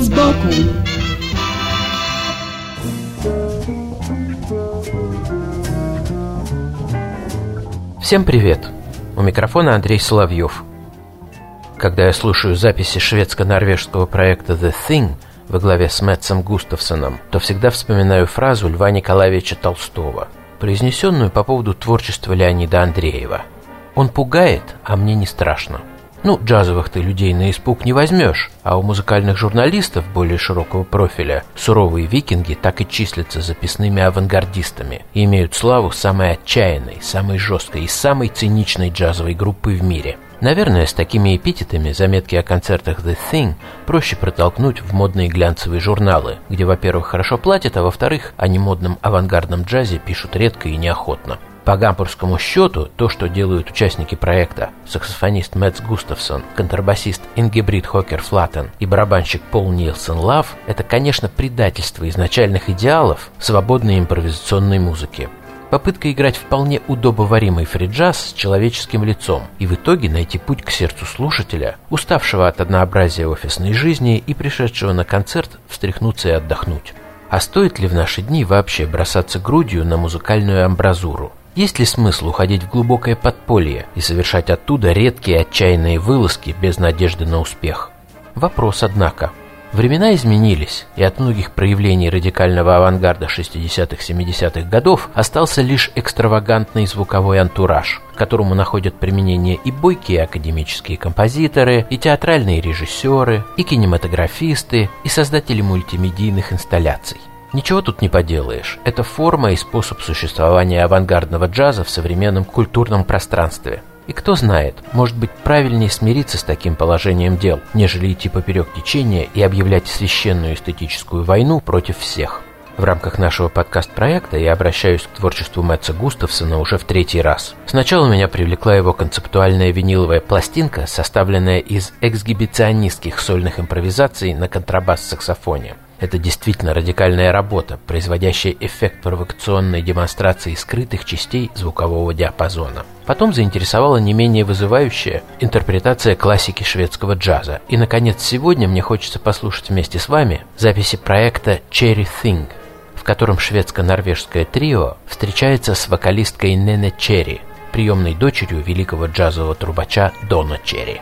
Вид сбоку Всем привет! У микрофона Андрей Соловьев. Когда я слушаю записи шведско-норвежского проекта The Thing во главе с Мэтсом Густавсоном, то всегда вспоминаю фразу Льва Николаевича Толстого, произнесенную по поводу творчества Леонида Андреева. «Он пугает, а мне не страшно». Ну, джазовых ты людей на испуг не возьмешь, а у музыкальных журналистов более широкого профиля суровые викинги так и числятся записными авангардистами и имеют славу самой отчаянной, самой жесткой и самой циничной джазовой группы в мире. Наверное, с такими эпитетами заметки о концертах The Thing проще протолкнуть в модные глянцевые журналы, где, во-первых, хорошо платят, а во-вторых, о немодном авангардном джазе пишут редко и неохотно. По гамбургскому счету, то, что делают участники проекта, саксофонист Мэтс Густавсон, контрабасист Ингебрид Хокер Флаттен и барабанщик Пол Нилсон Лав, это, конечно, предательство изначальных идеалов свободной импровизационной музыки. Попытка играть вполне удобоваримый фриджаз с человеческим лицом и в итоге найти путь к сердцу слушателя, уставшего от однообразия офисной жизни и пришедшего на концерт встряхнуться и отдохнуть. А стоит ли в наши дни вообще бросаться грудью на музыкальную амбразуру? Есть ли смысл уходить в глубокое подполье и совершать оттуда редкие отчаянные вылазки без надежды на успех? Вопрос, однако. Времена изменились, и от многих проявлений радикального авангарда 60-70-х годов остался лишь экстравагантный звуковой антураж, которому находят применение и бойкие академические композиторы, и театральные режиссеры, и кинематографисты, и создатели мультимедийных инсталляций. Ничего тут не поделаешь. Это форма и способ существования авангардного джаза в современном культурном пространстве. И кто знает, может быть правильнее смириться с таким положением дел, нежели идти поперек течения и объявлять священную эстетическую войну против всех. В рамках нашего подкаст-проекта я обращаюсь к творчеству Мэтца Густавсона уже в третий раз. Сначала меня привлекла его концептуальная виниловая пластинка, составленная из эксгибиционистских сольных импровизаций на контрабас-саксофоне. Это действительно радикальная работа, производящая эффект провокационной демонстрации скрытых частей звукового диапазона. Потом заинтересовала не менее вызывающая интерпретация классики шведского джаза. И, наконец, сегодня мне хочется послушать вместе с вами записи проекта Cherry Thing, в котором шведско-норвежское трио встречается с вокалисткой Нене Черри, приемной дочерью великого джазового трубача Дона Черри.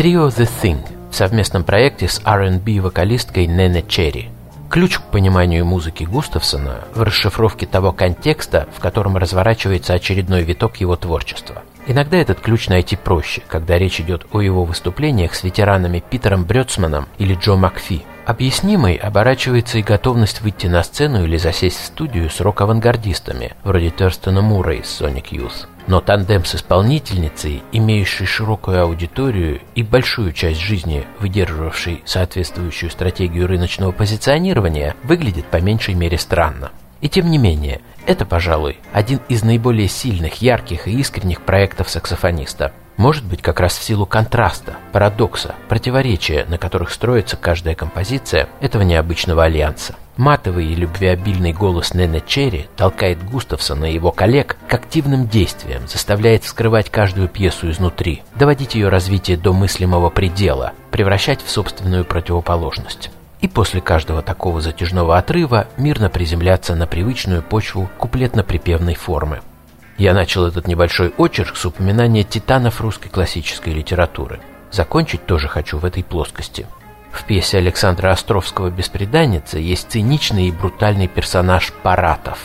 Трио The Thing в совместном проекте с R&B вокалисткой Нене Черри. Ключ к пониманию музыки Густавсона в расшифровке того контекста, в котором разворачивается очередной виток его творчества. Иногда этот ключ найти проще, когда речь идет о его выступлениях с ветеранами Питером Брёцманом или Джо Макфи. Объяснимой оборачивается и готовность выйти на сцену или засесть в студию с рок-авангардистами, вроде Терстона Мура из Sonic Youth. Но тандем с исполнительницей, имеющей широкую аудиторию и большую часть жизни, выдерживавшей соответствующую стратегию рыночного позиционирования, выглядит по меньшей мере странно. И тем не менее, это, пожалуй, один из наиболее сильных, ярких и искренних проектов саксофониста. Может быть, как раз в силу контраста, парадокса, противоречия, на которых строится каждая композиция этого необычного альянса. Матовый и любвеобильный голос Нэна Черри толкает Густавсона и его коллег к активным действиям, заставляет вскрывать каждую пьесу изнутри, доводить ее развитие до мыслимого предела, превращать в собственную противоположность и после каждого такого затяжного отрыва мирно приземляться на привычную почву куплетно-припевной формы. Я начал этот небольшой очерк с упоминания титанов русской классической литературы. Закончить тоже хочу в этой плоскости. В пьесе Александра Островского «Беспреданница» есть циничный и брутальный персонаж Паратов.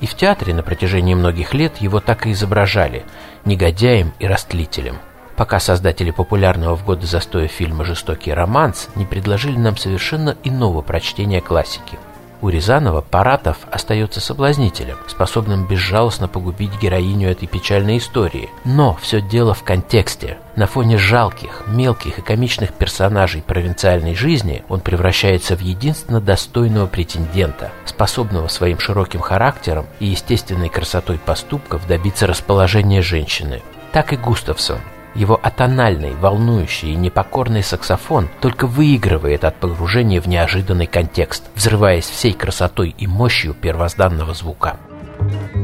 И в театре на протяжении многих лет его так и изображали – негодяем и растлителем – пока создатели популярного в годы застоя фильма «Жестокий романс» не предложили нам совершенно иного прочтения классики. У Рязанова Паратов остается соблазнителем, способным безжалостно погубить героиню этой печальной истории. Но все дело в контексте. На фоне жалких, мелких и комичных персонажей провинциальной жизни он превращается в единственно достойного претендента, способного своим широким характером и естественной красотой поступков добиться расположения женщины. Так и Густавсон – его атональный, волнующий и непокорный саксофон только выигрывает от погружения в неожиданный контекст, взрываясь всей красотой и мощью первозданного звука. between the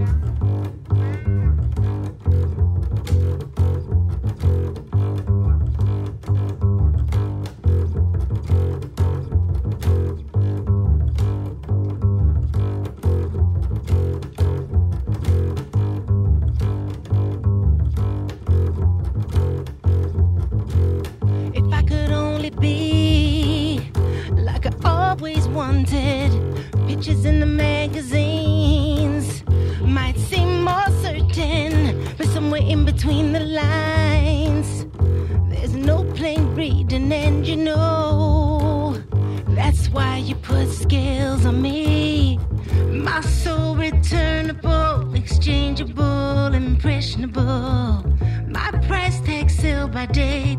scales on me. My soul returnable, exchangeable, impressionable. My price tag sell by date,